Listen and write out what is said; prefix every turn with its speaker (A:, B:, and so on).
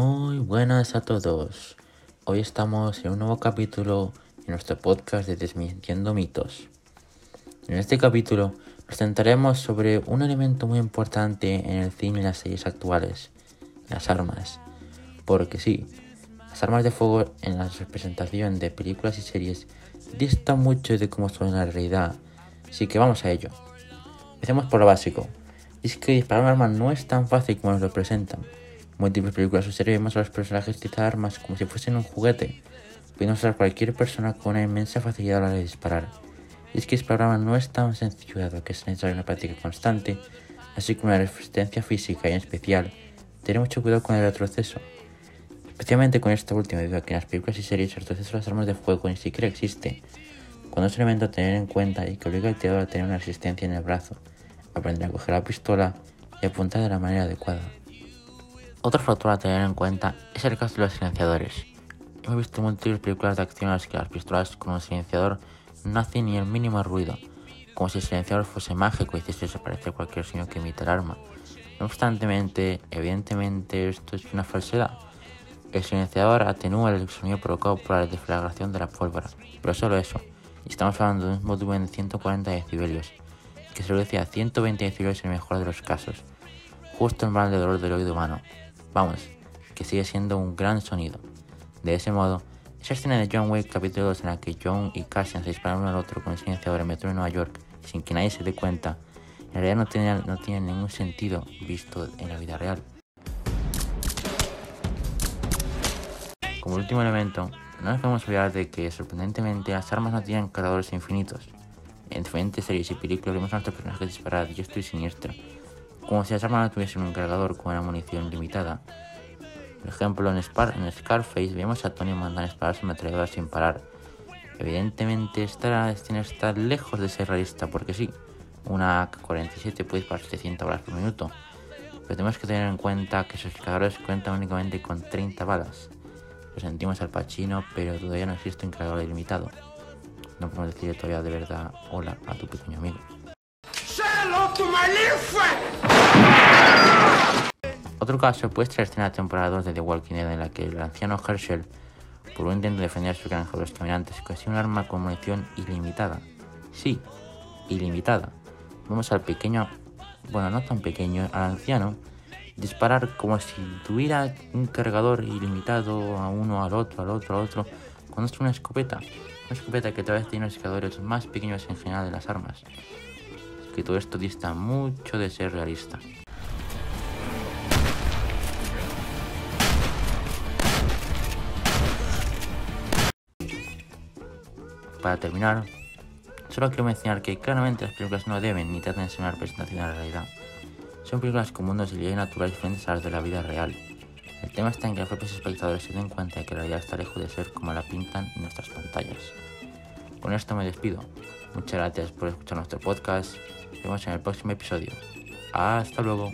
A: Muy buenas a todos. Hoy estamos en un nuevo capítulo en nuestro podcast de Desmintiendo mitos. En este capítulo nos centraremos sobre un elemento muy importante en el cine y las series actuales, las armas. Porque sí, las armas de fuego en la representación de películas y series distan mucho de cómo son en la realidad, así que vamos a ello. Empecemos por lo básico. es que disparar un arma no es tan fácil como nos lo presentan. Múltiples películas o series vemos a los personajes utilizar armas como si fuesen un juguete, pudiendo usar cualquier persona con una inmensa facilidad a la hora de disparar. Y es que un arma no es tan sencillo dado que es necesaria una práctica constante, así como una resistencia física y en especial, tener mucho cuidado con el retroceso. Especialmente con esta última, debido a que en las películas y series el retroceso de las armas de fuego ni siquiera existe, cuando es un elemento a tener en cuenta y que obliga al tirador a tener una resistencia en el brazo, aprender a coger la pistola y apuntar de la manera adecuada. Otro factor a tener en cuenta es el caso de los silenciadores. Hemos visto múltiples películas de acción en las que las pistolas con un silenciador no hacen ni el mínimo ruido, como si el silenciador fuese mágico y hiciese desaparecer cualquier sonido que emite el arma. No obstante, evidentemente esto es una falsedad. El silenciador atenúa el sonido provocado por la deflagración de la pólvora, pero solo eso. Estamos hablando de un volumen de 140 decibelios, que se reduce a 120 decibelios en el mejor de los casos, justo en el de dolor del oído humano. Vamos, que sigue siendo un gran sonido. De ese modo, esa escena de John Wick capítulo 2 en la que John y Cassian se disparan uno al otro con el silenciador en metro de Nueva York sin que nadie se dé cuenta, en realidad no tiene, no ningún sentido visto en la vida real. Como último elemento, no nos podemos olvidar de que sorprendentemente las armas no tienen cargadores infinitos. En diferentes series y películas vemos a nuestros personajes disparar diestro y siniestro, como si las armas no tuviesen un cargador con una munición limitada. Por ejemplo, en, Scarface vemos a Tony mandar disparar su ametralladora sin parar. Evidentemente, esta destino está lejos de ser realista, porque sí, una AK-47 puede disparar 700 balas por minuto, pero tenemos que tener en cuenta que sus cargadores cuentan únicamente con 30 balas. Lo sentimos al Pacino, pero todavía no existe un cargador ilimitado. No podemos decir todavía de verdad hola a tu pequeño amigo. Otro caso puede ser la temporada 2 de The Walking Dead en la que el anciano Herschel, por un intento de defender su granja de los caminantes, consiguió un arma con munición ilimitada. Sí, ilimitada. Vamos al pequeño, bueno, no tan pequeño, al anciano, disparar como si tuviera un cargador ilimitado a uno, al otro, al otro, al otro, cuando es una escopeta. Una escopeta que tal vez tiene los cargadores más pequeños en general de las armas. Que todo esto dista mucho de ser realista. Para terminar, solo quiero mencionar que claramente las películas no deben ni tratan de ser una representación de la realidad. Son películas con mundos y leyes naturales diferentes a las de la vida real. El tema está en que los propios espectadores se den cuenta de que la realidad está lejos de ser como la pintan en nuestras pantallas. Con esto me despido. Muchas gracias por escuchar nuestro podcast. Nos vemos en el próximo episodio. Hasta luego.